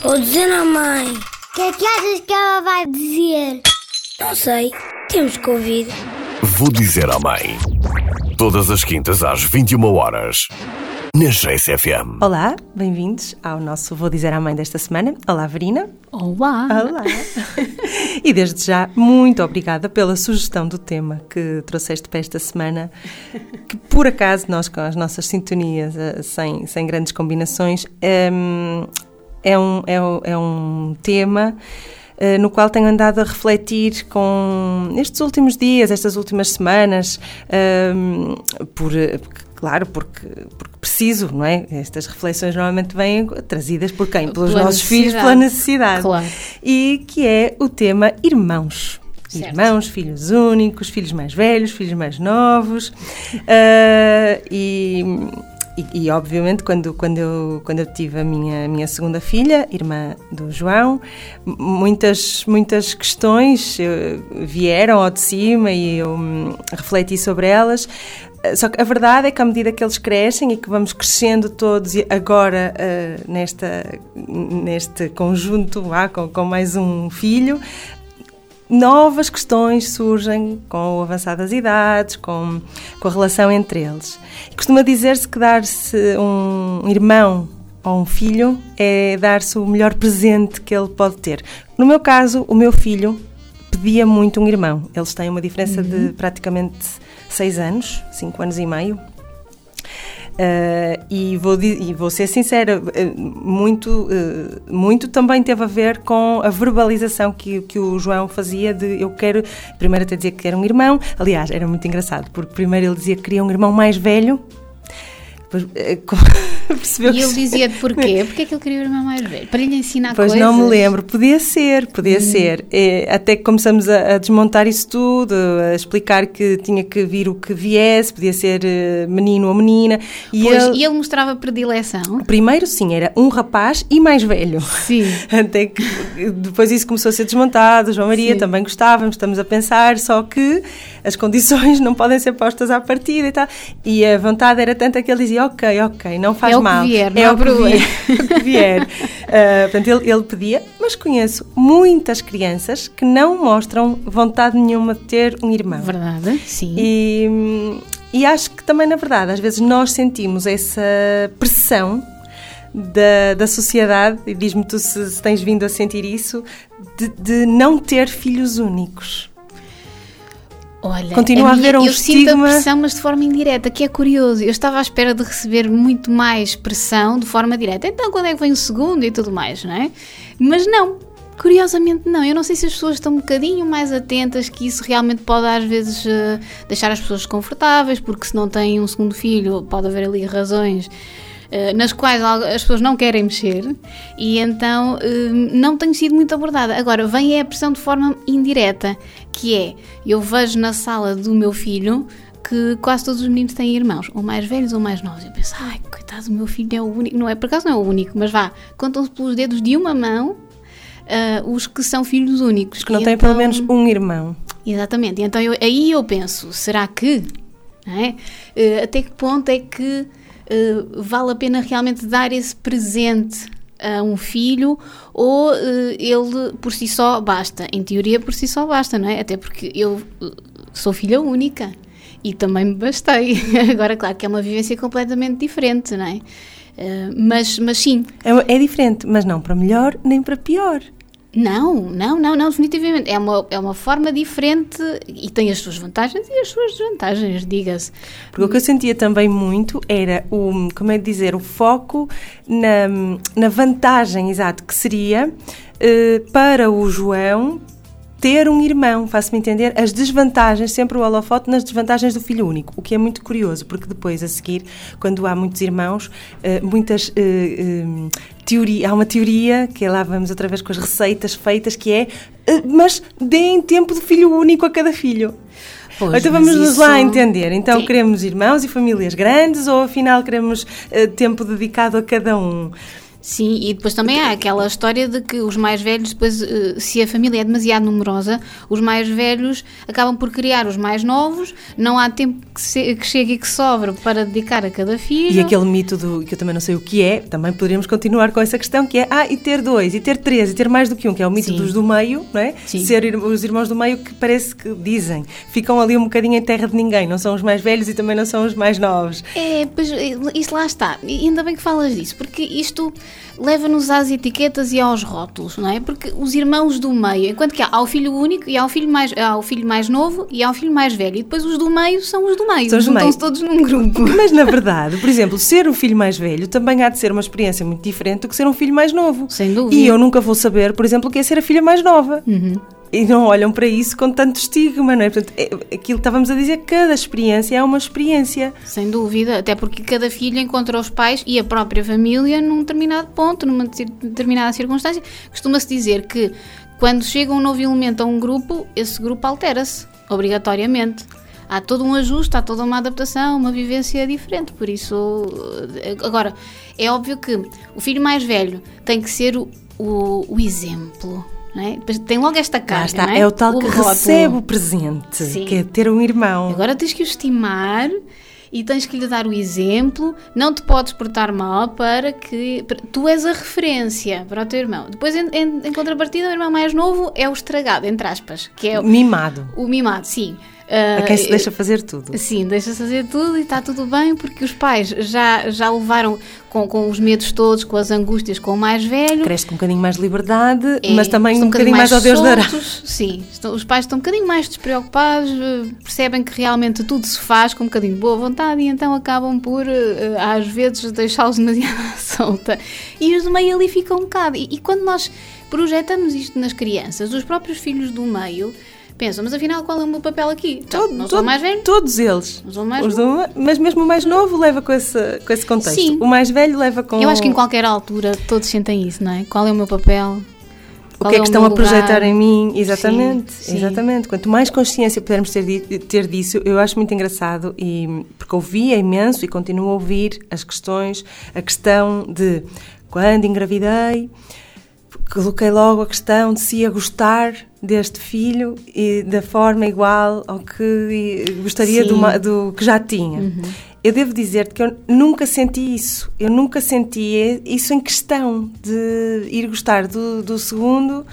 Vou dizer à mãe. O que é que achas que ela vai dizer? Não sei. Temos que ouvir. Vou dizer à mãe. Todas as quintas às 21 horas. Na GCFM. Olá, bem-vindos ao nosso Vou Dizer à Mãe desta semana. Olá, Verina. Olá! Olá! e desde já, muito obrigada pela sugestão do tema que trouxeste para esta semana, que por acaso nós com as nossas sintonias, eh, sem, sem grandes combinações, ehm, é um, é um, é um tema eh, no qual tenho andado a refletir com estes últimos dias, estas últimas semanas, ehm, por, claro, porque, porque preciso, não é? Estas reflexões normalmente vêm trazidas por quem? Pelos Pela nossos filhos, pela necessidade. Claro. E que é o tema irmãos. Certo. Irmãos, filhos únicos, filhos mais velhos, filhos mais novos. Ah, e, e, e, obviamente, quando, quando, eu, quando eu tive a minha, minha segunda filha, irmã do João, muitas, muitas questões eh, vieram ao de cima e eu hum, refleti sobre elas. Eh, Só que a verdade é que à medida que eles crescem e que vamos crescendo todos e agora eh, nesta, neste conjunto, com, com mais um filho, novas questões surgem com o avançar das idades, com, com a relação entre eles. Costuma dizer-se que dar-se um irmão ou um filho é dar-se o melhor presente que ele pode ter. No meu caso, o meu filho pedia muito um irmão. Eles têm uma diferença de praticamente seis anos, cinco anos e meio. Uh, e, vou, e vou ser sincera, uh, muito, uh, muito também teve a ver com a verbalização que, que o João fazia de eu quero, primeiro até dizer que era um irmão, aliás, era muito engraçado, porque primeiro ele dizia que queria um irmão mais velho, uh, com- percebeu E ele dizia de porquê? Porque é que ele queria o irmão mais velho? Para lhe ensinar Pois coisas? não me lembro, podia ser, podia ser. É, até que começamos a, a desmontar isso tudo, a explicar que tinha que vir o que viesse, podia ser eh, menino ou menina. E Pois, ele, e ele mostrava predileção? primeiro, sim, era um rapaz e mais velho. Sim. Até que depois isso começou a ser desmontado. João Maria Sim. também gostávamos, estamos a pensar, só que as condições não podem ser postas à partida e tal. E a vontade era tanta que ele dizia: Ok, ok, não faz É que mal. vier, não é o que problema." vier. o que vier. Ah, portanto, ele, ele pedia, mas conheço muitas crianças que não mostram vontade nenhuma de ter um irmão. Verdade? Sim. E, e acho que também, na verdade, às vezes nós sentimos essa pressão da, da sociedade, e diz-me tu se, se tens vindo a sentir isso, de, de não ter filhos únicos. Olha, Continua a minha- haver um eu sinto estigma- a pressão, mas de forma indireta, que é curioso. Eu estava à espera de receber muito mais pressão de forma direta. Então, quando é que vem o segundo e tudo mais, não é? Mas não. Curiosamente não, eu não sei se as pessoas estão um bocadinho mais atentas que isso realmente pode às vezes eh, deixar as pessoas desconfortáveis, porque se não têm um segundo filho pode haver ali razões nas quais as pessoas não querem mexer e então eh, não tenho sido muito abordada. Agora, vem a pressão de forma indireta, que é, eu vejo na sala do meu filho que quase todos os meninos têm irmãos, ou mais velhos ou mais novos. Eu penso, ai, coitado, o meu filho é o único. Não é, por acaso não é o único, mas vá, contam-se pelos dedos de uma mão ah, os que são filhos únicos. Que não têm pelo então- menos um irmão. Exatamente. Então eu- aí eu penso, será que? é? Eh, até que ponto é que eh, vale a pena realmente dar esse presente a um filho ou eh, ele por si só basta? Em teoria por si só basta, não é? Até porque eu eh, sou filha única e também me bastei. Agora, claro que é uma vivência completamente diferente, não é? Eh, mas, mas sim, É, é diferente, mas não para melhor nem para pior. Não, não, não, não, definitivamente. É uma, é uma forma diferente e tem as suas vantagens e as suas desvantagens, diga-se. Porque o que eu sentia também muito era o, como é dizer, o foco na, na vantagem, exato, que seria eh, para o João ter um irmão, faço-me entender, as desvantagens, sempre o holofote nas desvantagens do filho único, o que é muito curioso, porque depois, a seguir, quando há muitos irmãos, eh, muitas eh, eh, teoria, há uma teoria, que lá vamos outra vez com as receitas feitas, que é, mas deem tempo de filho único a cada filho. Pois, então vamos nos isso- lá entender. Então Sim. queremos irmãos e famílias grandes ou afinal queremos tempo dedicado a cada um? Sim, e depois também há aquela história de que os mais velhos, depois, eh, se a família é demasiado numerosa, os mais velhos acabam por criar os mais novos, não há tempo que, se, que chegue e que sobre para dedicar a cada filho. E aquele mito do que eu também não sei o que é, também poderíamos continuar com essa questão que é ah, e ter dois, e ter três, e ter mais do que um, que é o mito Sim. dos do meio, não é? Sim. Ser os irmãos do meio que parece que dizem, ficam ali um bocadinho em terra de ninguém, não são os mais velhos e também não são os mais novos. É, pois eh, isso lá está. E ainda bem que falas disso, porque isto leva-nos às etiquetas e aos rótulos, não é? Porque os irmãos do meio, enquanto que há, há o filho único e há o filho mais, há o filho mais novo e há o filho mais velho, e depois os do meio são os do meio, São juntam-se todos num grupo. Mas na verdade, por exemplo, ser o filho mais velho também há de ser uma experiência muito diferente do que ser um filho mais novo. Sem dúvida. E eu nunca vou saber, por exemplo, o que é ser a filha mais nova. E não olham para isso com tanto estigma, não é? Portanto, é, aquilo que estávamos a dizer, cada experiência é uma experiência. Sem dúvida, até porque cada filho encontra os pais e a própria família num determinado ponto, numa determinada circunstância. Costuma-se dizer que quando chega um novo elemento a um grupo, esse grupo altera-se, obrigatoriamente. Há todo um ajuste, há toda uma adaptação, uma vivência diferente. Por isso, eh, agora, é óbvio que o filho mais velho tem que ser o, o, o exemplo. É? Depois Tem logo esta está, não é? o tal que rótulo. recebe o presente, Sim. que é ter um irmão. Agora tens que o estimar e tens que lhe dar o exemplo. Não te podes portar mal para que. para- tu és a referência para o teu irmão. Depois, em, em- em contrapartida, o irmão mais novo é o estragado, entre aspas, que é o, Mimado, o mimado, sim. A quem se Ah, deixa fazer tudo. Sim, deixa-se fazer tudo e está tudo bem, porque os pais já, já levaram com, com os medos todos, com as angústias, com o mais velho. Cresce com um bocadinho mais de liberdade, É, mas também estão um bocadinho mais ao Deus dará. Sim, estão- os pais estão um bocadinho mais despreocupados, percebem que realmente tudo se faz com um bocadinho de boa vontade e então acabam por, eh, às vezes, deixá-los demasiado à solta. E os do meio ali ficam um bocado. E, e quando nós projetamos isto nas crianças, os próprios filhos do meio pensam, mas afinal qual é o meu papel aqui? Todo- não todo- mais velho? Todos eles. Não sou mais Os novo. do- mas mesmo o mais novo leva com esse, com esse contexto. Sim. O mais velho leva com. Eu acho que em qualquer altura todos sentem isso, não é? Qual é o meu papel? O que é que estão a projetar em mim? Exatamente, Sim, sim. exatamente. Quanto mais consciência pudermos ter, ter disso, eu acho muito engraçado e porque ouvia imenso e continuo a ouvir as questões, a questão de quando engravidei, coloquei logo a questão de se ia gostar deste filho e da forma igual ao que gostaria do, do que já tinha. Eu devo dizer-te que eu nunca senti isso. Eu nunca senti isso em questão de ir gostar do, do segundo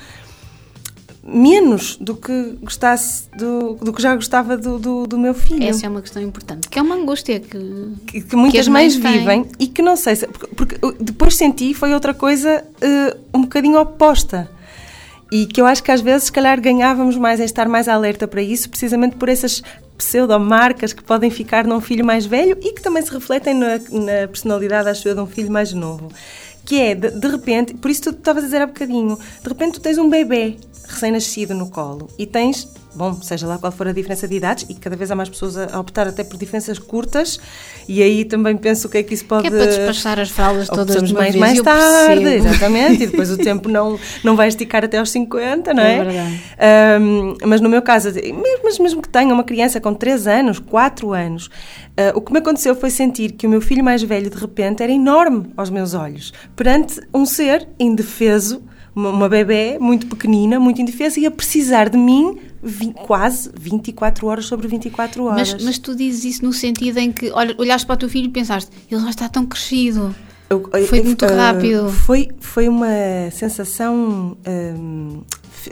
menos do que gostasse do, do que já gostava do, do, do meu filho. Essa é uma questão importante, que é uma angústia que, que, que muitas que mães, mães vivem e que não sei se. Porque, porque depois senti foi outra coisa eh, um bocadinho oposta. E que eu acho que às vezes, se calhar, ganhávamos mais em estar mais alerta para isso, precisamente por essas pseudomarcas que podem ficar num filho mais velho e que também se refletem na, na personalidade, acho eu, de um filho mais novo. Que é, de, de repente, por isso tu estavas a dizer há bocadinho, de repente tu tens um bebê recém-nascido no colo e tens, bom, seja lá qual for a diferença de idades, e cada vez há mais pessoas a optar até por diferenças curtas, e aí também penso o que é que isso pode... que é para despachar as fraldas todas de mais, mais tarde, percebo. exatamente, e depois o tempo não, não vai esticar até aos 50, não É é? verdade. Ahm, mas no meu caso, mesmo, mesmo que tenha uma criança com 3 anos, 4 anos, ah, o que me aconteceu foi sentir que o meu filho mais velho, de repente, era enorme aos meus olhos, perante um ser indefeso, uma, uma bebê muito pequenina, muito indefesa, e a precisar de mim vi- quase 24 horas sobre 24 horas. Mas, mas tu dizes isso no sentido em que olha, olhaste para o teu filho e pensaste, ele já está tão crescido. Eu- Foi eu- muito ah, rápido. Foi, foi uma sensação f-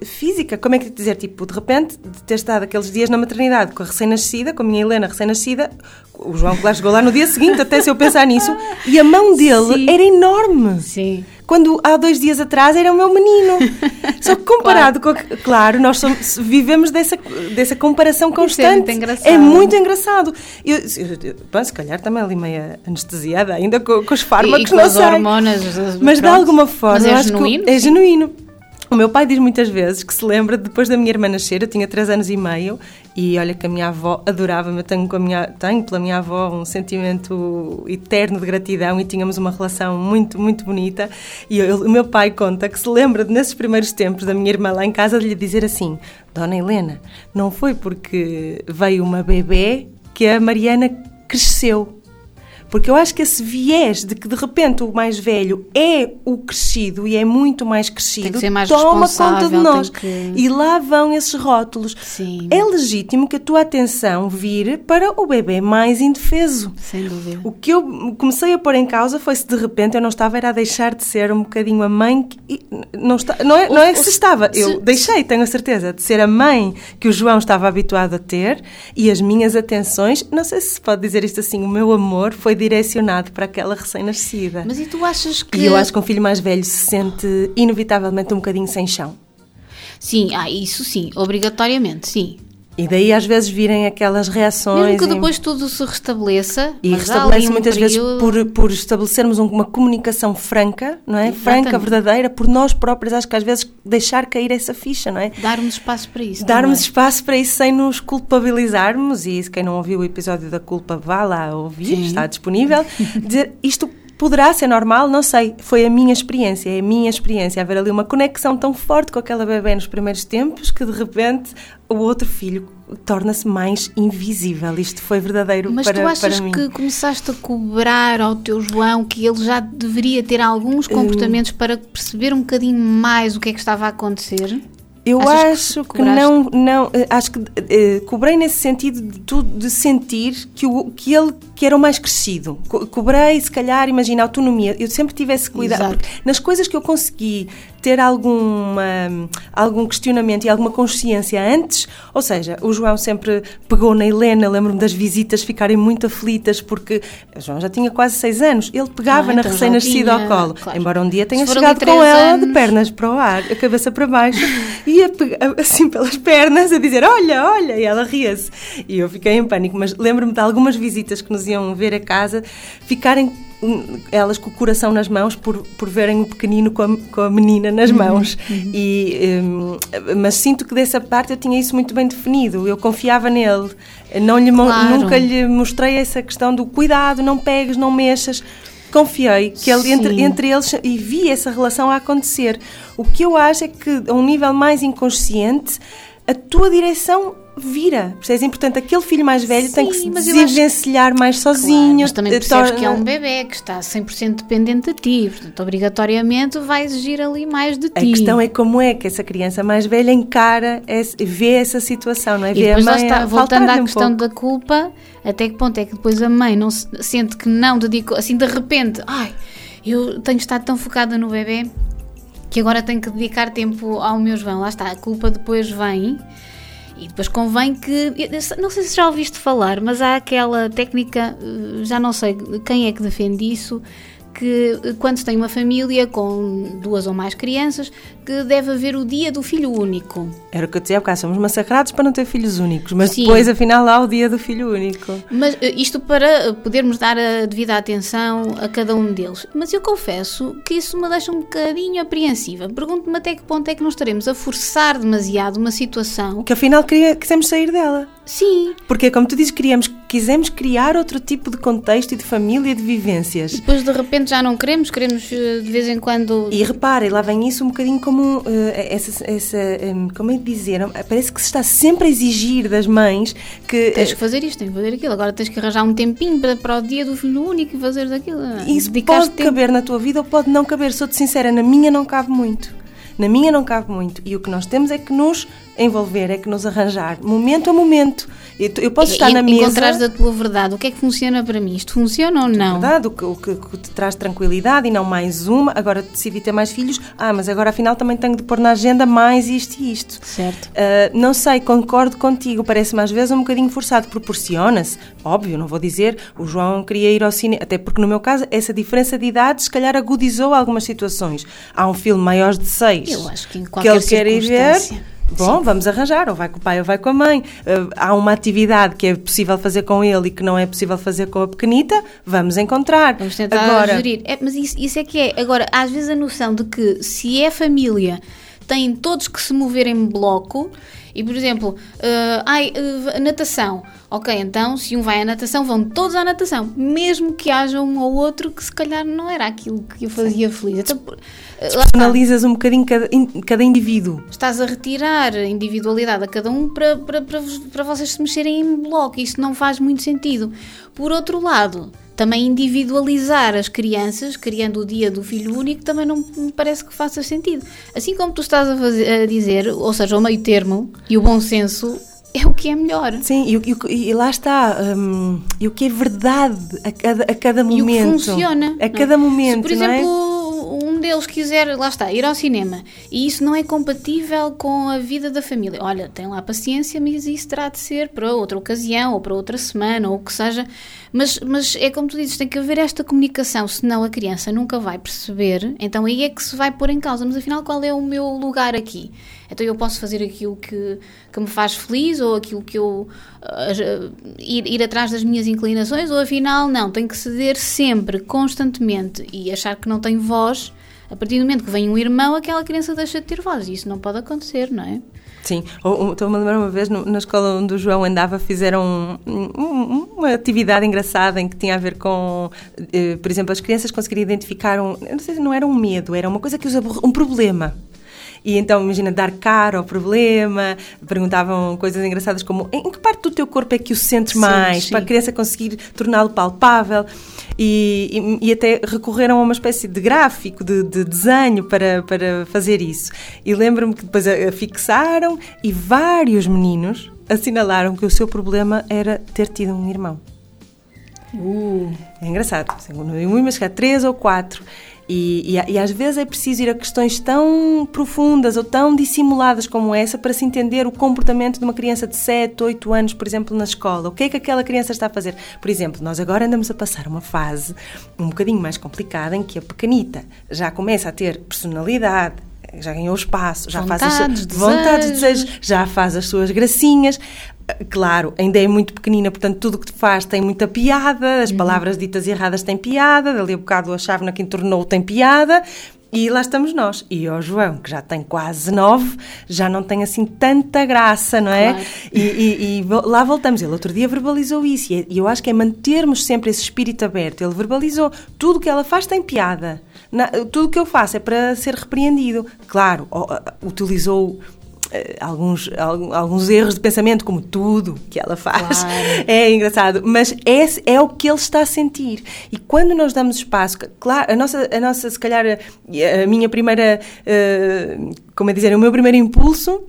física, como é que dizer? Tipo, de repente, de ter estado aqueles dias na maternidade com a recém-nascida, com a minha Helena recém-nascida, o João Claro chegou lá no dia seguinte, até se eu pensar nisso, e a mão dele Sim. era enorme. Sim. Quando há dois dias atrás era o meu menino. Só que comparado com. A, claro, nós somos- vivemos dessa, dessa comparação Isso é constante. muito engraçado. É muito engraçado. Eu, eu, eu- bom, se calhar também ali meia anestesiada ainda com, com os fármacos, E- e com não as sei. hormonas, Mas de pronto. alguma forma. Mas é eu acho que genuíno, é genuíno. O meu pai diz muitas vezes que se lembra depois da minha irmã nascer, eu tinha 3 anos e meio, e olha que a minha avó adorava-me, eu tenho, com a minha, tenho pela minha avó um sentimento eterno de gratidão e tínhamos uma relação muito, muito bonita. E eu- o meu pai conta que se lembra de, nesses primeiros tempos da minha irmã lá em casa de lhe dizer assim: Dona Helena, não foi porque veio uma bebê que a Mariana cresceu. Porque eu acho que esse viés de que de repente o mais velho é o crescido e é muito mais crescido, ser mais toma conta de nós. que- E lá vão esses rótulos. Sim. É legítimo que a tua atenção vire para o bebê mais indefeso. Sem dúvida. O que eu comecei a pôr em causa foi se de repente eu não estava era a deixar de ser um bocadinho a mãe que, não, está, não, é, não é que se estava, eu deixei, tenho a certeza, de ser a mãe que o João estava habituado a ter e as minhas atenções, não sei se se pode dizer isto assim, o meu amor foi direcionado para aquela recém-nascida. Mas e tu achas que. E eu acho que um filho mais velho se sente inevitavelmente um bocadinho sem chão. Sim, ah, isso sim, obrigatoriamente, sim. E daí às vezes virem aquelas reações. Mesmo que e- depois tudo se restabeleça. E restabelece muitas vezes período- por, por estabelecermos um- uma comunicação franca, não é? Franca, Exatamente. verdadeira, por nós próprios, acho que às vezes deixar cair essa ficha, não é? Darmos espaço para isso. Darmos também. espaço para isso sem nos culpabilizarmos, e se quem não ouviu o episódio da culpa, vá lá ouvir, Sim. está disponível. Dizer isto poderá ser normal, não sei, foi a minha experiência, é a minha experiência, haver ali uma conexão tão forte com aquela bebê nos primeiros tempos que de repente o outro filho torna-se mais invisível. Isto foi verdadeiro Mas para, tu achas para mim. que começaste a cobrar ao teu João que ele já deveria ter alguns comportamentos para perceber um bocadinho mais o que é que estava a acontecer? Eu Achas que acho que, cobraste? não, não, eh, acho que eh, cobrei nesse sentido de, tu- de sentir que, o, que ele que era o mais crescido. Co- Cobrei, se calhar, imagina, autonomia. Eu sempre tive esse cuidado. Nas coisas que eu consegui ter alguma, algum questionamento e alguma consciência antes, ou seja, o João sempre pegou na Helena, lembro-me das visitas ficarem muito aflitas, porque o João já tinha quase seis anos, ele pegava Ah, na então já recém-nascida ao colo, claro. embora um dia tenha chegado com três ela de anos. pernas para o ar, a cabeça para baixo, ia pegar, assim pelas pernas a dizer olha, olha, e ela ria-se. E eu fiquei em pânico, mas lembro-me de algumas visitas que nos iam ver a casa, ficarem hum, elas com o coração nas mãos por, por verem o pequenino com a, com a menina nas Uhum, mãos. E, hum, mas sinto que dessa parte eu tinha isso muito bem definido, eu confiava nele. Não lhe, Claro. Nunca lhe mostrei essa questão do cuidado, não pegues, não mexas. Confiei que ele, entre, entre eles e vi essa relação a acontecer. O que eu acho é que, a um nível mais inconsciente, a tua direção vira. Percebes? É importante, aquele filho mais velho tem que Sim, se acho desenvencilhar mais Claro, sozinho. mas também eh, percebes torna- que é um bebê que está 100% dependente de ti, portanto, obrigatoriamente vai exigir ali mais de ti. A questão é como é que essa criança mais velha encara, vê essa situação, não é? E Vê depois a mãe está, a voltando à um questão pouco. da culpa, até que ponto é que depois a mãe não se, sente que não dedicou, assim de repente, ai, eu tenho estado tão focada no bebê que agora tenho que dedicar tempo ao meu João. Lá está, a culpa depois vem. E depois convém que. Não sei se já ouviste falar, mas há aquela técnica, eh, já não sei quem é que defende isso, que eh, quando se tem uma família com duas ou mais crianças, que deve haver o dia do filho único. Era o que eu dizia há bocado, somos massacrados para não ter filhos únicos, mas Sim. depois, afinal, há o dia do filho único. Mas eh, isto para eh, podermos dar a devida atenção a cada um deles. Mas eu confesso que isso me deixa um bocadinho apreensiva. Pergunto-me até que ponto é que não estaremos a forçar demasiado uma situação. Que afinal queria, quisemos sair dela. Sim, Porque, como tu dizes, queríamos, quisemos criar outro tipo de contexto e de família e de vivências. depois de repente já não queremos, queremos eh, de vez em quando. E repara, e lá vem isso um bocadinho como eh, essa, essa hum, como é de dizer, parece que se está sempre a exigir das mães que Tens eh, que fazer isto, tens que fazer aquilo. Agora tens que arranjar um tempinho para, para o dia do filho único e fazer aquilo. isso pode caber na tua vida ou pode não caber. Sou-te sincera, na minha não cabe muito. Na minha não cabe muito. E o que nós temos é que nos envolver, é que nos arranjar, momento a momento. Eu, posso estar e, na encontrares mesa. a tua verdade. O que é que funciona para mim? Isto funciona ou não? Verdade, o que, o que- o que te traz tranquilidade e não mais uma. Agora decidi ter mais filhos. Ah, mas agora afinal também tenho de pôr na agenda mais isto e isto. Certo. Uh, não sei, concordo contigo, parece-me às vezes um bocadinho forçado, proporciona-se, óbvio, não vou dizer, o João queria ir ao cinema, até porque no meu caso essa diferença de idade se calhar agudizou algumas situações. Há um filme maior de seis Eu acho que em que qualquer ele quer ir ver, bom, vamos arranjar, ou vai com o pai ou vai com a mãe. Uh, há uma atividade que é possível fazer com ele e que não é possível fazer com a pequenita, vamos encontrar. Vamos tentar Agora, gerir. É, mas isso, isso é que é. Agora, às vezes a noção de que se é família, têm todos que se mover em bloco. E, por exemplo, eh, ai, eh, natação. Ok, então, se um vai à natação, vão todos à natação. Mesmo que haja um ou outro que se calhar não era aquilo que o fazia feliz. Então, eh, analisas um bocadinho cada, cada indivíduo. Estás a retirar a individualidade a cada um para, para, para, para vocês se mexerem em bloco. Isso não faz muito sentido. Por outro lado, também individualizar as crianças, criando o dia do filho único, também não me parece que faça sentido. Assim como tu estás a, fazer, a dizer, ou seja, o meio termo e o bom senso é o que é melhor. Sim, e, e, e lá está. Um, e o que é verdade a cada, a cada momento. E o que funciona. A cada é? momento. Se, por é? exemplo, deles quiser, lá está, ir ao cinema e isso não é compatível com a vida da família, olha, tem lá paciência, mas isso terá de ser para outra ocasião ou para outra semana ou o que seja. Mas, mas é como tu dizes, tem que haver esta comunicação, senão a criança nunca vai perceber. Então aí é que se vai pôr em causa. Mas afinal, qual é o meu lugar aqui? Então eu posso fazer aquilo que, que me faz feliz ou aquilo que eu. Uh, ir, ir atrás das minhas inclinações, ou afinal, não, tenho que ceder sempre, constantemente e achar que não tenho voz. A partir do momento que vem um irmão, aquela criança deixa de ter voz. E isso não pode acontecer, não é? Sim, estou-me a lembrar uma vez na escola onde o João andava, fizeram um, um, uma atividade engraçada em que tinha a ver com, eh, por exemplo, as crianças conseguirem identificar um, não sei se não era um medo, era uma coisa que os um problema. E então, imagina, dar cara ao problema, perguntavam coisas engraçadas como em que parte do teu corpo é que o sentes mais, sim, sim. para a criança conseguir torná-lo palpável. E, e, e, até recorreram a uma espécie de gráfico, de, de desenho para, para fazer isso. E lembro-me que depois a, a fixaram e vários meninos assinalaram que o seu problema era ter tido um irmão. Uh. É engraçado. Não é um, mas que há três ou quatro. E, e, e, às vezes é preciso ir a questões tão profundas ou tão dissimuladas como essa para se entender o comportamento de uma criança de 7, 8 anos, por exemplo, na escola. O que é que aquela criança está a fazer? Por exemplo, nós agora andamos a passar uma fase um bocadinho mais complicada em que a pequenita já começa a ter personalidade, já ganhou espaço, já vontades, faz as suas vontades, desejos, já faz as suas gracinhas. Claro, ainda é muito pequenina, portanto, tudo o que faz tem muita piada, as uhum. palavras ditas erradas têm piada, dali a bocado a chávena que entornou tem piada, e lá estamos nós. E o João, que já tem quase nove, já não tem assim tanta graça, não é? Claro. E, e, e, lá voltamos. Ele outro dia verbalizou isso. É, e eu acho que é mantermos sempre esse espírito aberto. Ele verbalizou. Tudo o que ela faz tem piada. Na, tudo o que eu faço é para ser repreendido. Claro, utilizou eh, alguns, alguns erros de pensamento, como tudo que ela faz. Claro. É engraçado, mas esse é o que ele está a sentir. E quando nós damos espaço, claro, a nossa, a nossa se calhar, a minha primeira, uh, como é dizer, o meu primeiro impulso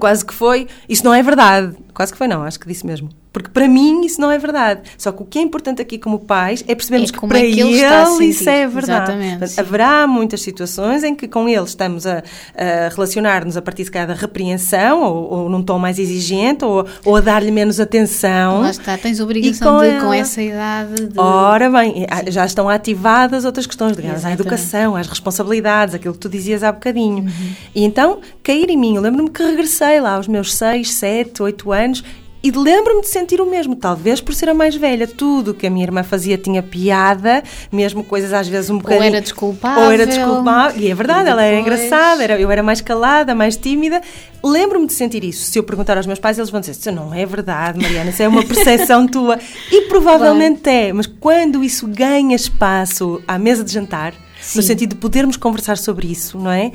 quase que foi, isso não é verdade. Quase que foi, não, acho que disse mesmo. Porque para mim isso não é verdade. Só que o que é importante aqui como pais é percebermos é que para é que ele, ele isso é verdade. Portanto, haverá muitas situações em que com ele estamos a, a relacionar-nos a partir de cada repreensão ou, ou num tom mais exigente ou, ou a dar-lhe menos atenção. Lá está, tens obrigação com de, ela... com essa idade. De... Ora bem, Sim. já estão ativadas outras questões ligadas à educação, às responsabilidades, aquilo que tu dizias há bocadinho. Uhum. E então, cair em mim, eu lembro-me que regressei lá aos meus 6, 7, 8 anos e lembro-me de sentir o mesmo, talvez por ser a mais velha. Tudo que a minha irmã fazia tinha piada, mesmo coisas às vezes um bocadinho. Ou era desculpável. Ou era desculpável. E é verdade, e ela era engraçada, era, eu era mais calada, mais tímida. Lembro-me de sentir isso. Se eu perguntar aos meus pais, eles vão dizer: Isso não é verdade, Mariana, isso é uma percepção tua. E provavelmente claro. é, mas quando isso ganha espaço à mesa de jantar, Sim. no sentido de podermos conversar sobre isso, não é?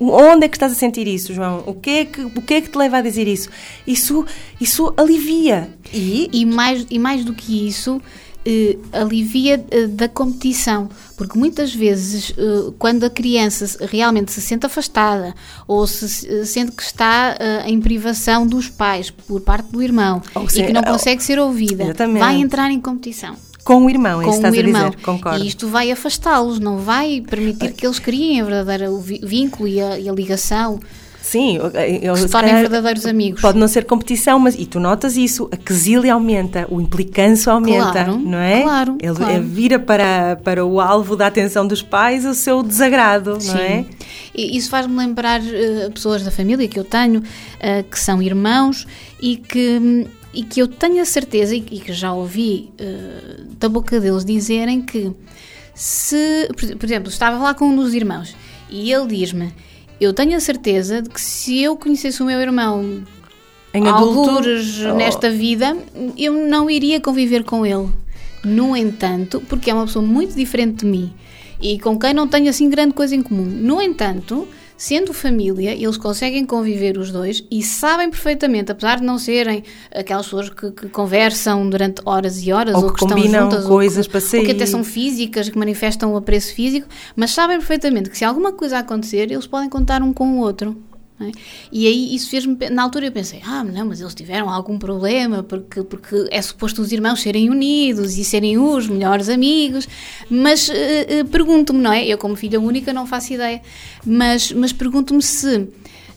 Onde é que estás a sentir isso, João? O que é que, o que, é que te leva a dizer isso? Isso, isso alivia. E, e, mais, e mais do que isso, eh, alivia eh, da competição. Porque muitas vezes, eh, quando a criança realmente se sente afastada ou se eh, sente que está eh, em privação dos pais por parte do irmão ou e que não consegue ser ouvida, vai entrar em competição. Com o irmão, é com estás o irmão. a dizer, concordo. E isto vai afastá-los, não vai permitir que eles criem a verdadeira vínculo e a, e a ligação. Sim, eu, se tornem verdadeiros amigos. Pode não ser competição, mas e tu notas isso, a quesilha aumenta, o implicância aumenta, claro, não é? Claro. Ele claro. vira para, para o alvo da atenção dos pais o seu desagrado, Sim. não é? E isso faz-me lembrar uh, pessoas da família que eu tenho, uh, que são irmãos e que e que eu tenho a certeza e que já ouvi uh, da boca deles dizerem que se, por exemplo, estava lá com um dos irmãos e ele diz-me, eu tenho a certeza de que se eu conhecesse o meu irmão em algures oh. nesta vida, eu não iria conviver com ele. No entanto, porque é uma pessoa muito diferente de mim e com quem não tenho assim grande coisa em comum. No entanto, sendo família, eles conseguem conviver os dois e sabem perfeitamente, apesar de não serem aquelas pessoas que, que conversam durante horas e horas Ou ou, que que estão combinam juntas coisas ou que, para ou que até sair. são físicas, que manifestam o apreço físico, mas sabem perfeitamente que se alguma coisa acontecer, eles podem contar um com o outro. É? E aí isso fez-me. Na altura eu pensei, ah, não, mas eles tiveram algum problema, porque, porque é suposto os irmãos serem unidos e serem os melhores amigos. Mas eh, eh, pergunto-me, não é? Eu, como filha única, não faço ideia, mas, mas pergunto-me se.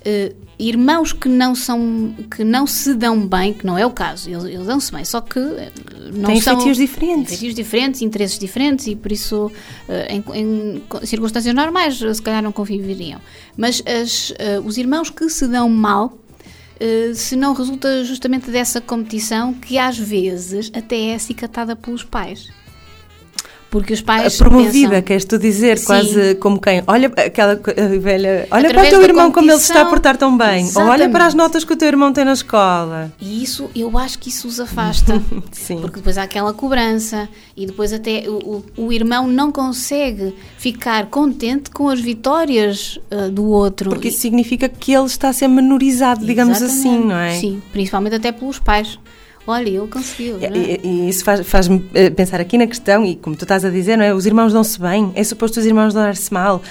Eh, irmãos que não são que não se dão bem, que não é o caso, eles, eles dão-se bem, só que eh, não Têm são feitios diferentes. têm feitios diferentes, interesses diferentes e por isso eh, em, em circunstâncias normais se calhar não conviveriam. Mas as, eh, os irmãos que se dão mal se não resulta justamente dessa competição que às vezes até é acicatada pelos pais. Porque os pais promovida, pensam, queres tu dizer, Sim. quase como quem? Olha aquela a velha, olha para o teu irmão como ele se está a portar tão bem. Ou olha para as notas que o teu irmão tem na escola. E isso, eu acho que isso os afasta. Sim. Porque depois há aquela cobrança e depois até o, o, o irmão não consegue ficar contente com as vitórias ah, do outro. Porque isso significa que ele está a ser menorizado, digamos Exatamente. assim, não é? Sim, principalmente até pelos pais. Olha, ele conseguiu. é? E, e- isso faz- faz-me eh, pensar aqui na questão, e como tu estás a dizer, não é? Os irmãos dão-se bem, é suposto os irmãos dar-se mal,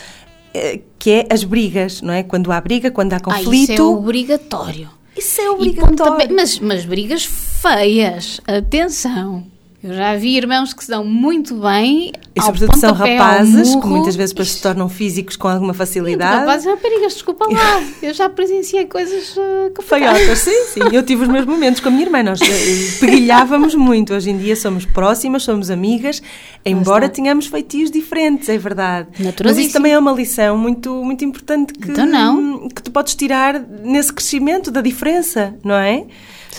eh, que é as brigas, não é? Quando há briga, quando há Ah, conflito. isso é obrigatório. Isso é obrigatório. mas, mas brigas feias, atenção. Eu já vi irmãos que se dão muito bem. E sobretudo são rapazes que muitas vezes depois se tornam físicos com alguma facilidade. Rapazes e raparigas, desculpa lá. Eu já presenciei coisas uh, complicadas. Feiota, sim, sim. Eu tive os meus momentos com a minha irmã. Nós eh, peguilhávamos muito. Hoje em dia somos próximas, somos amigas, embora tenhamos feitios diferentes, é verdade. Mas isso também é uma lição muito, muito importante que, Então que tu podes tirar nesse crescimento da diferença, não é?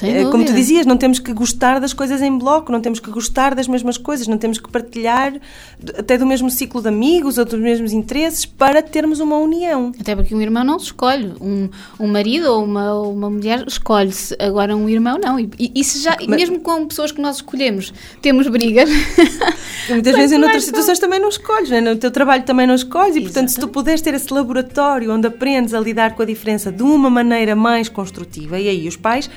Eh, Como tu dizias, não temos que gostar das coisas em bloco, não temos que gostar das mesmas coisas, não temos que partilhar até do mesmo ciclo de amigos ou dos mesmos interesses para termos uma união. Até porque um irmão não se escolhe. Um, um marido ou uma, uma mulher escolhe-se. Agora um irmão não. E, e isso já, Mas- mesmo com pessoas que nós escolhemos, temos brigas. Muitas vezes em outras situações também não escolhes, né? no teu trabalho também não escolhes, e portanto, se tu Exatamente. puderes ter esse laboratório onde aprendes a lidar com a diferença de uma maneira mais construtiva, e aí os pais,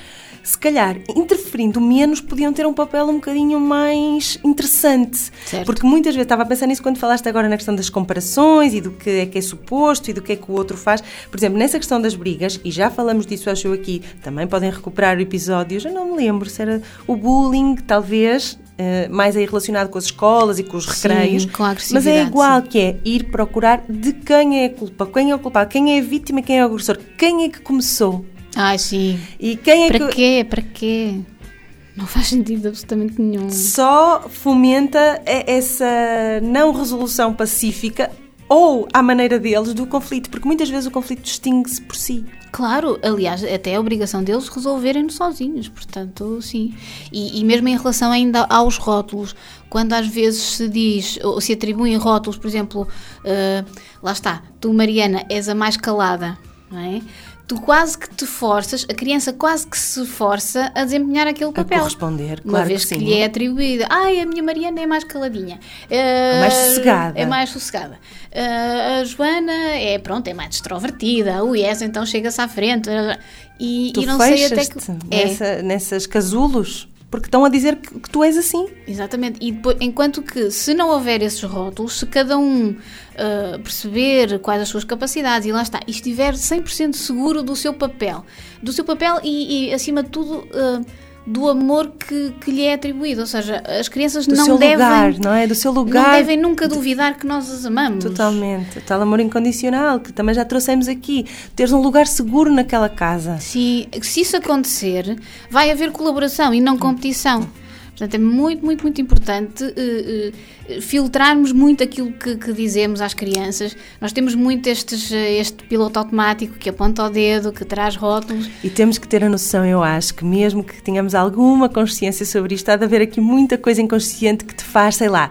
se calhar, interferindo menos, podiam ter um papel um bocadinho mais interessante. Certo. Porque muitas vezes, estava a pensar nisso quando falaste agora na questão das comparações e do que é que é suposto e do que é que o outro faz. Por exemplo, nessa questão das brigas, e já falamos disso, acho eu aqui, também podem recuperar o episódio, já não me lembro se era o bullying, talvez, eh, mais aí relacionado com as escolas e com os Sim, recreios. com a mas é igual sim. que é ir procurar de quem é a culpa, quem é o culpado, quem é a vítima, quem é o agressor, quem é que começou. Ai, sim. E quem é Para que quê? Para quê? Não faz sentido absolutamente nenhum. só fomenta e- essa não resolução pacífica ou à maneira deles do conflito, porque muitas vezes o conflito distingue-se por si. Claro, aliás, até é a obrigação deles resolverem-no sozinhos, portanto, sim. E, e mesmo em relação ainda aos rótulos, quando às vezes se diz, ou se atribuem rótulos, por exemplo, eh, lá está, tu, Mariana, és a mais calada, não é? Tu quase que te forças, a criança quase que se força a desempenhar aquele papel. corresponder, Uma claro vez que que, sim. lhe é atribuída. Ai, a minha Mariana é mais caladinha. Eh, mais sossegada. É mais sossegada. Eh, a Joana é, pronto, é mais extrovertida. O Yes então chega-se à frente. E, Tu e não sei até que. É, nessa, nessas casulos porque estão a dizer que, que tu és assim. exatamente. E depois, enquanto que, se não houver esses rótulos, se cada um ah, perceber quais as suas capacidades e lá está, e estiver 100% seguro do seu papel, do seu papel e, e, acima de tudo, ah, do amor que, que lhe é atribuído. Ou seja, as crianças Do não seu devem. lugar, não é? Do seu Não lugar. devem nunca duvidar que nós as amamos. Totalmente. O tal amor incondicional, que também já trouxemos aqui. Teres um lugar seguro naquela casa. Se, se isso acontecer, vai haver colaboração e não competição. Portanto, é muito, muito, muito importante eh, eh, filtrarmos muito aquilo que, que dizemos às crianças. Nós temos muito estes, eh, este piloto automático que aponta o dedo, que traz rótulos. E temos que ter a noção, eu acho, que mesmo que tenhamos alguma consciência sobre isto, há de haver aqui muita coisa inconsciente que te faz, sei lá,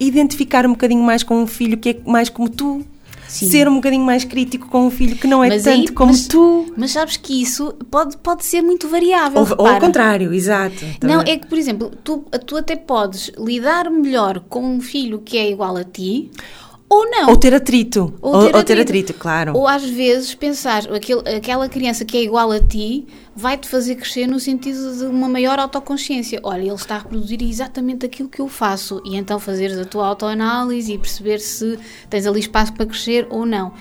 identificar um bocadinho mais com um filho que é mais como tu. Sim. Ser um bocadinho mais crítico com um filho que não é Mas tanto aí- como mas- tu. Mas sabes que isso pode, pode ser muito variável. Ou, ou ao contrário, exato. Não, é que, por exemplo, tu, tu até podes lidar melhor com um filho que é igual a ti, Ou não. Ou ter atrito. Ou Ou, ter ou ter atrito. atrito, claro. Ou às vezes pensar, aquele, aquela criança que é igual a ti vai-te fazer crescer no sentido de uma maior autoconsciência. Olha, ele está a reproduzir exatamente aquilo que eu faço. E então fazeres a tua autoanálise e perceber se tens ali espaço para crescer ou não.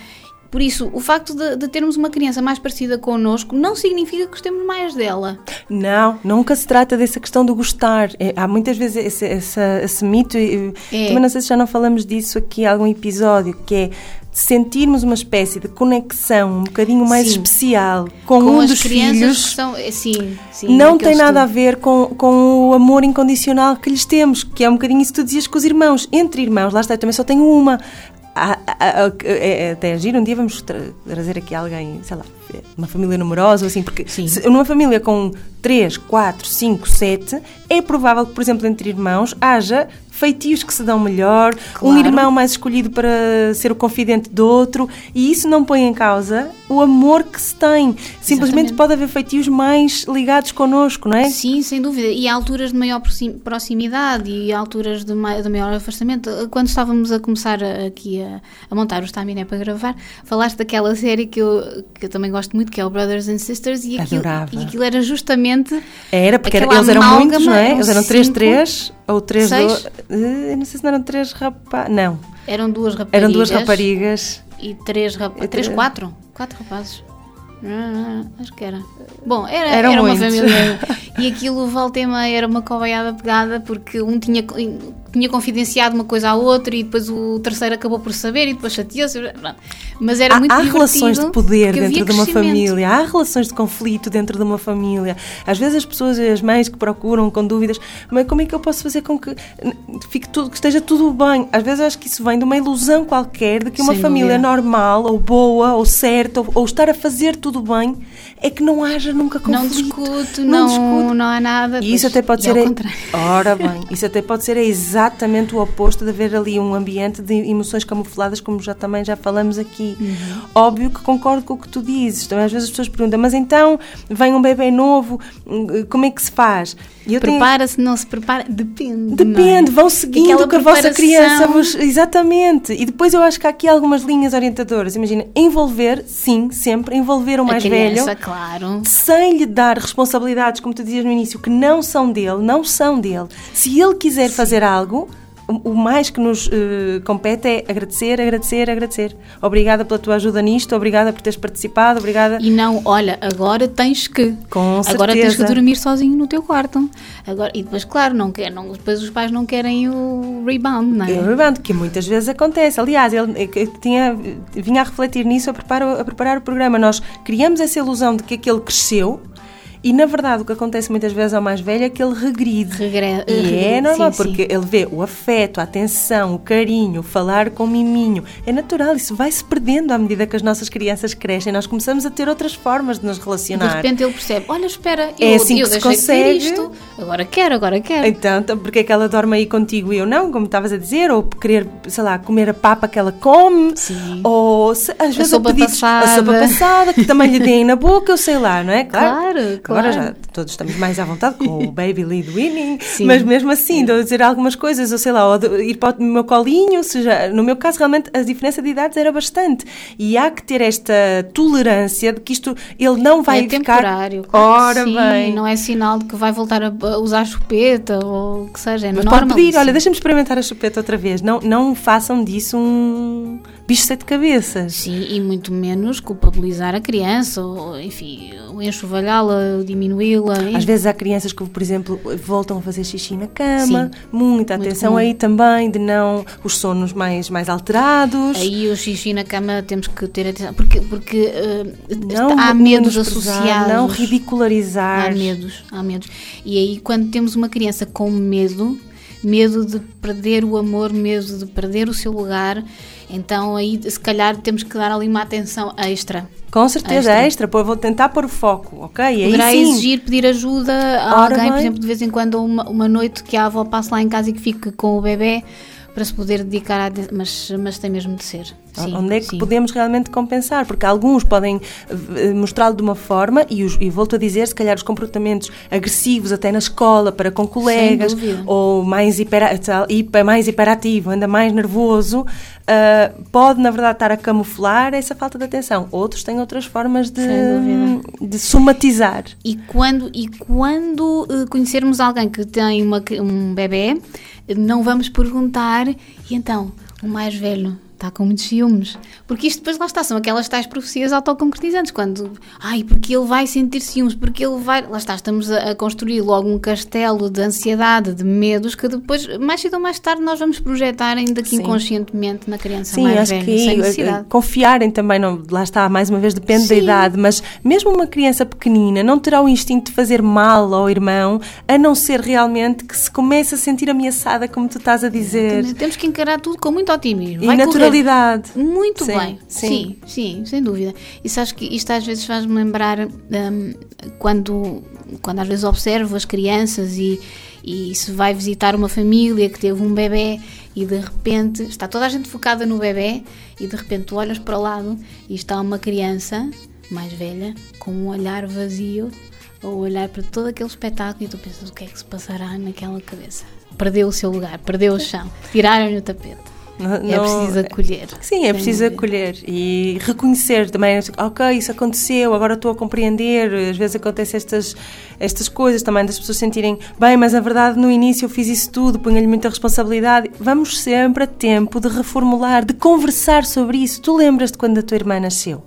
Por isso, o facto de, de termos uma criança mais parecida connosco não significa que gostemos mais dela. Não, nunca se trata dessa questão do gostar. É, há muitas vezes esse, essa- esse mito, É. também não sei se já não falamos disso aqui em algum episódio, que é sentirmos uma espécie de conexão um bocadinho mais Sim. especial com, Com um as dos filhos. são. é, Sim, sim. não tem nada a estudo. ver com, com o amor incondicional que lhes temos, que é um bocadinho isso que tu dizias com os irmãos. Entre irmãos, lá está, eu também só tenho uma. Há- há- há- é, é até agir, um dia vamos tra- trazer aqui alguém, sei lá, uma família numerosa, ou assim, porque Sim. se- numa família com 3, 4, 5, 7, é provável que, por exemplo, entre irmãos haja feitios que se dão melhor, um Claro. irmão mais escolhido para ser o confidente do outro, e isso não põe em causa o amor que se tem. Simplesmente Exatamente. pode haver feitios mais ligados connosco, não é? Sim, sem dúvida. E há alturas de maior proxim- proximidade e alturas de, mai- de maior afastamento. Quando estávamos a começar aqui a, a montar o Staminé para gravar, falaste daquela série que eu, que eu também gosto muito, que é o Brothers and Sisters, e aquilo, e aquilo era justamente. Era, porque era- eles eram muitos, não é? Eles eram cinco, 3-3 ou 3 seis? do... Eh, Não sei se não eram 3 rapazes. Não, Eram duas raparigas. eram duas raparigas. E três rapazes. E Três, três- quatro? Quatro rapazes. Acho que era. Bom, era, Eram era uma família. E aquilo, volta e meia, era uma covaiada pegada porque um tinha, tinha confidenciado uma coisa ao outro e depois o terceiro acabou por saber e depois chateou-se. Mas era Há, muito há relações de poder dentro de uma família, há relações de conflito dentro de uma família. Às vezes as pessoas, as mães que procuram com dúvidas, mas como é que eu posso fazer com que fique tudo, que esteja tudo bem? Às vezes acho que isso vem de uma ilusão qualquer de que uma Sem família dúvida. normal, ou boa, ou certa, ou, ou estar a fazer tudo bem, é que não haja nunca conflito. Não discute, Não não, discute. não há nada. E isso até pode ser. ao é-. Ora bem, isso até pode ser exatamente o oposto de haver ali um ambiente de emoções camufladas, como já também já falamos aqui. Uhum. Óbvio que concordo com o que tu dizes. Também às vezes as pessoas perguntam, mas então vem um bebê novo, hum, como é que se faz? Prepara-se, não se prepara? Depende. Depende, não é? vão seguindo Aquela o que a vossa criança vos. Exatamente. E depois eu acho que há aqui algumas linhas orientadoras. Imagina, envolver, sim, sempre, envolver o mais a criança, velho claro. sem lhe dar responsabilidades, como tu dizias no início, que não são dele, não são dele. Se ele quiser fazer algo, o, o mais que nos eh, compete é agradecer, agradecer, agradecer. Obrigada pela tua ajuda nisto, obrigada por teres participado, obrigada. E não, olha, agora tens que. Com Agora tens que certeza. dormir sozinho no teu quarto. Agora, e depois, claro, não quer, não, depois os pais não querem o rebound, não é? Eu lembrando que muitas vezes acontece. Aliás, ele que tinha, vinha a refletir nisso a preparar, a preparar o programa. Nós criamos essa ilusão de que aquele cresceu e, na verdade, o que acontece muitas vezes ao mais velho é que ele regride. Regre- E é regride, normal, sim, sim. porque ele vê o afeto, a atenção, o carinho, falar com miminho. É natural, isso vai-se perdendo à medida que as nossas crianças crescem. Nós começamos a ter outras formas de nos De relacionar. repente ele percebe: olha, espera, eu, É assim eu que se deixei de consegue. isto, agora quero, agora quero. Então, porque é que ela dorme aí contigo e eu não, como estavas a dizer, ou querer, sei lá, comer a papa que ela come, Sim. ou se- às vezes sopa a pedidos, a passada. sopa passada, que também lhe deem na boca, eu sei lá, não é? Claro, Agora claro. já todos estamos mais à vontade com o baby lead winning, Sim. mas mesmo assim, de dizer algumas coisas, ou sei lá, ou ir para o meu colinho, ou seja, no meu caso realmente a diferença de idades era bastante. E há que ter esta tolerância de que isto, ele não vai é ficar... temporário. claro Ora sim, bem. Não é sinal de que vai voltar a a usar chupeta ou o que seja. É Mas normal. pode pedir, olha, deixa-me experimentar a chupeta outra vez. Não, não façam disso um bicho de sete cabeças. Sim, e muito menos culpabilizar a criança, ou enfim, enxovalhá-la, diminuí-la. Às vezes há crianças que, por exemplo, voltam a fazer xixi na cama. Sim, Muita atenção comum. aí também de não os sonos mais, mais alterados. Aí o xixi na cama temos que ter atenção, porque, porque eh, não há medos associados. Não ridicularizar. Há medos, há medos. E aí quando temos uma criança com medo, medo de perder o amor, medo de perder o seu lugar, então aí se calhar temos que dar ali uma atenção extra. Com certeza, Extra. extra. Pô, vou tentar pôr o foco, ok? Aí Poderá sim. exigir pedir ajuda a Ora alguém, por bem. exemplo, de vez em quando, uma, uma noite que a avó passe lá em casa e que fique com o bebê, para se poder dedicar a. Mas, mas tem mesmo de ser. Sim, Onde é que sim. podemos realmente compensar? Porque alguns podem eh, mostrá-lo de uma forma, e, os- e volto a dizer, se calhar os comportamentos agressivos até na escola, para com colegas, ou mais, hiper, mais hiperativo, ainda mais nervoso, ah, pode na verdade estar a camuflar essa falta de atenção. Outros têm outras formas de, Sem de somatizar. E quando, e quando eh, conhecermos alguém que tem uma, um bebê, eh, não vamos perguntar, e então, o mais velho está com muitos ciúmes? Porque isto depois lá está, são aquelas tais profecias autoconcretizantes, quando, ai, porque ele vai sentir ciúmes, porque ele vai... Lá está, estamos a, a construir logo um castelo de ansiedade, de medos, que depois, mais cedo ou mais tarde, nós vamos projetar ainda que Sim. inconscientemente na criança Sim, mais acho velha, que sem eh, necessidade. confiarem também, não, lá está, mais uma vez, depende da Sim. idade, mas mesmo uma criança pequenina não terá o instinto de fazer mal ao irmão, a não ser realmente que se comece a sentir ameaçada, como tu estás a dizer. Temos que encarar tudo com muito otimismo. Vai. Naturalidade. Muito Sim, bem, sim. sim. sim, sem dúvida. E sabes que isto às vezes faz-me lembrar hum, quando, quando às vezes observo as crianças e, e se vai visitar uma família que teve um bebê e de repente está toda a gente focada no bebê e de repente tu olhas para o lado e está uma criança mais velha com um olhar vazio ou olhar para todo aquele espetáculo e tu pensas o que é que se passará naquela cabeça. Perdeu o seu lugar, perdeu o chão, tiraram-lhe o tapete. Não- É preciso acolher. Sim, é preciso acolher e reconhecer também, ok, isso aconteceu, agora estou a compreender. Às vezes acontecem estas, estas coisas também, das pessoas sentirem, bem, mas na verdade no início eu fiz isso tudo, punha-lhe muita responsabilidade. Vamos sempre a tempo de reformular, de conversar sobre isso. Tu lembras-te quando a tua irmã nasceu?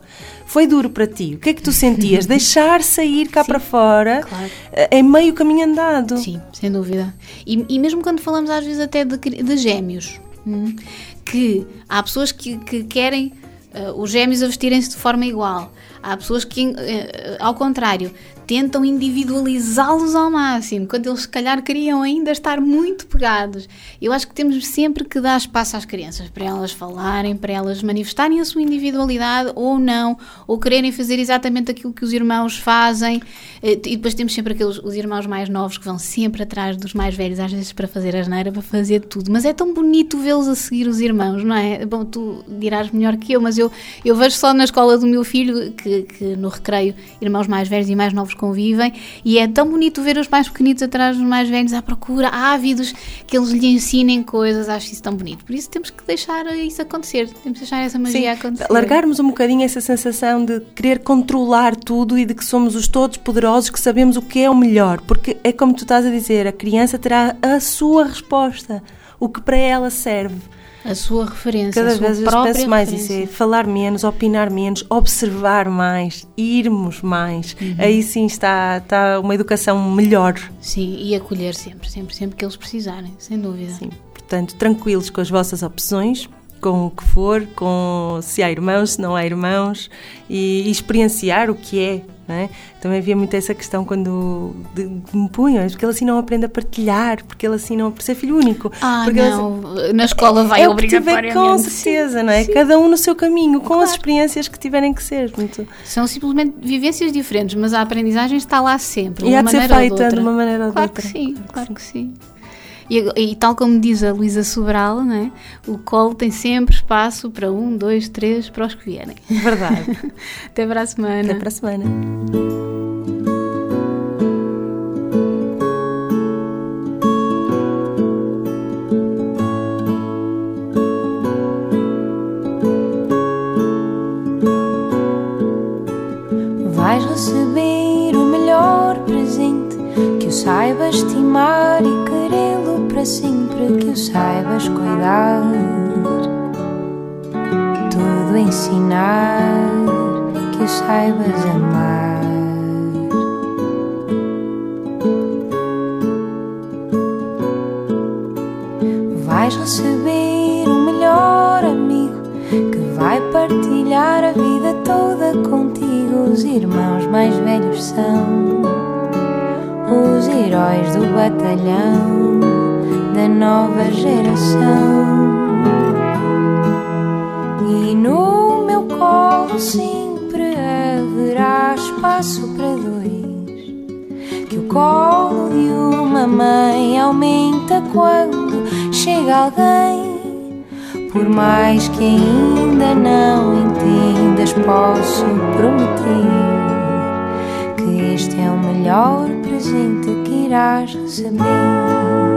Foi duro para ti? O que é que tu sentias? Deixar sair cá para fora claro. eh, em meio caminho andado. Sim, sem dúvida. E, e mesmo quando falamos às vezes até de, de gêmeos, hum, que há pessoas que, que querem eh, os gêmeos a vestirem-se de forma igual. Há pessoas que, eh, ao contrário, tentam individualizá-los ao máximo, quando eles se calhar queriam ainda estar muito pegados. Eu acho que temos sempre que dar espaço às crianças para elas falarem, para elas manifestarem a sua individualidade ou não, ou quererem fazer exatamente aquilo que os irmãos fazem. Eh, E depois temos sempre aqueles os irmãos mais novos que vão sempre atrás dos mais velhos, às vezes para fazer asneira, para fazer tudo. Mas é tão bonito vê-los a seguir os irmãos, não é? Bom, tu dirás melhor que eu, mas eu, eu vejo só na escola do meu filho que, que no recreio irmãos mais velhos e mais novos convivem e é tão bonito ver os mais pequenitos atrás dos mais velhos à procura, ávidos, que eles lhe ensinem coisas. Acho isso tão bonito. Por isso temos que deixar isso acontecer, temos que deixar essa magia Sim, acontecer. largarmos um bocadinho essa sensação de querer controlar tudo e de que somos os todos poderosos, que sabemos o que é o melhor, porque é como tu estás a dizer, a criança terá a sua resposta, o que para ela serve. A sua referência, Cada a sua vez eu penso mais isso, é referência. falar menos, opinar menos, observar mais, irmos mais. Uhum. Aí sim está, está uma educação melhor. Sim, e acolher sempre, sempre, sempre que eles precisarem, sem dúvida. Sim. Portanto, tranquilos com as vossas opções, com o que for, com se há irmãos, se não há irmãos, e, e experienciar o que é. É? Também havia muito essa questão quando de, me punham, porque ele assim não aprende a partilhar, porque ele assim não. por ser filho único. Ah, porque ele não, na escola vai é que obrigatoriamente. com Sim, certeza, não é? sim. Cada um no seu caminho, com Claro. as experiências que tiverem que ser. Muito... São simplesmente vivências diferentes, mas a aprendizagem está lá sempre. E há de ser feita outra. de uma maneira ou de Claro outra. que sim, claro que sim. E, e tal como diz a Luísa Sobral, não é? o colo tem sempre espaço para um, dois, três, para os que vierem. Verdade. Até para a semana. Até para a semana. Vais receber o melhor presente que o saibas estimar para sempre, que o saibas cuidar, tudo ensinar, que o saibas amar. Vais receber o melhor amigo que vai partilhar a vida toda contigo. Os irmãos mais velhos são os heróis do batalhão nova geração. E no meu colo sempre haverá espaço para dois. Que o colo de uma mãe aumenta quando chega alguém Por mais que ainda não entendas, posso prometer que este é o melhor presente que irás receber.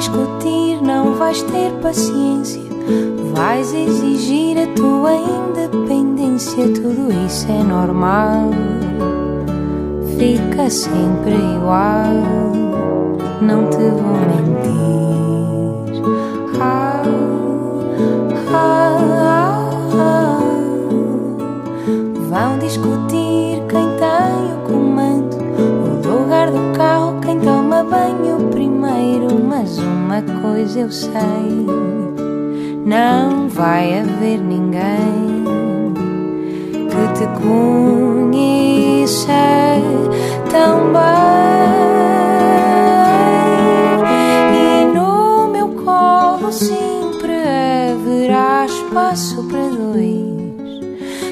Discutir, não vais ter paciência. Vais exigir a tua independência. Tudo isso é normal. Fica sempre igual. Não te vou mentir. Ah, ah, ah, ah. Vão discutir coisa eu sei: não vai haver ninguém que te conheça tão bem. E no meu colo sempre haverá espaço para dois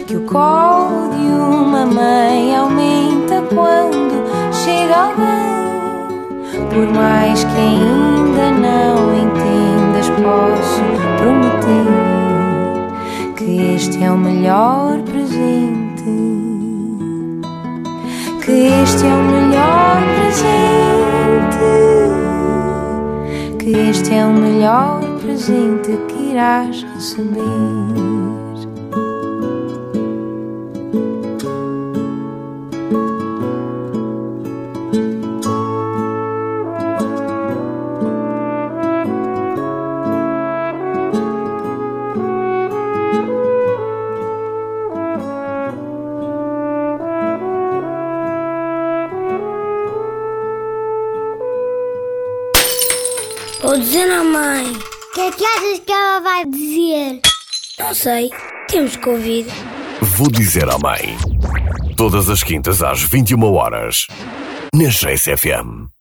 que o colo de uma mãe aumenta quando chega alguém. Por mais que ainda não entendas, posso prometer que este é o melhor presente. Que este é o melhor presente. Que este é o melhor presente que irás receber. Não sei. Temos que ouvir. Vou dizer à mãe. Todas as quintas às 21 horas. Na 6 FM.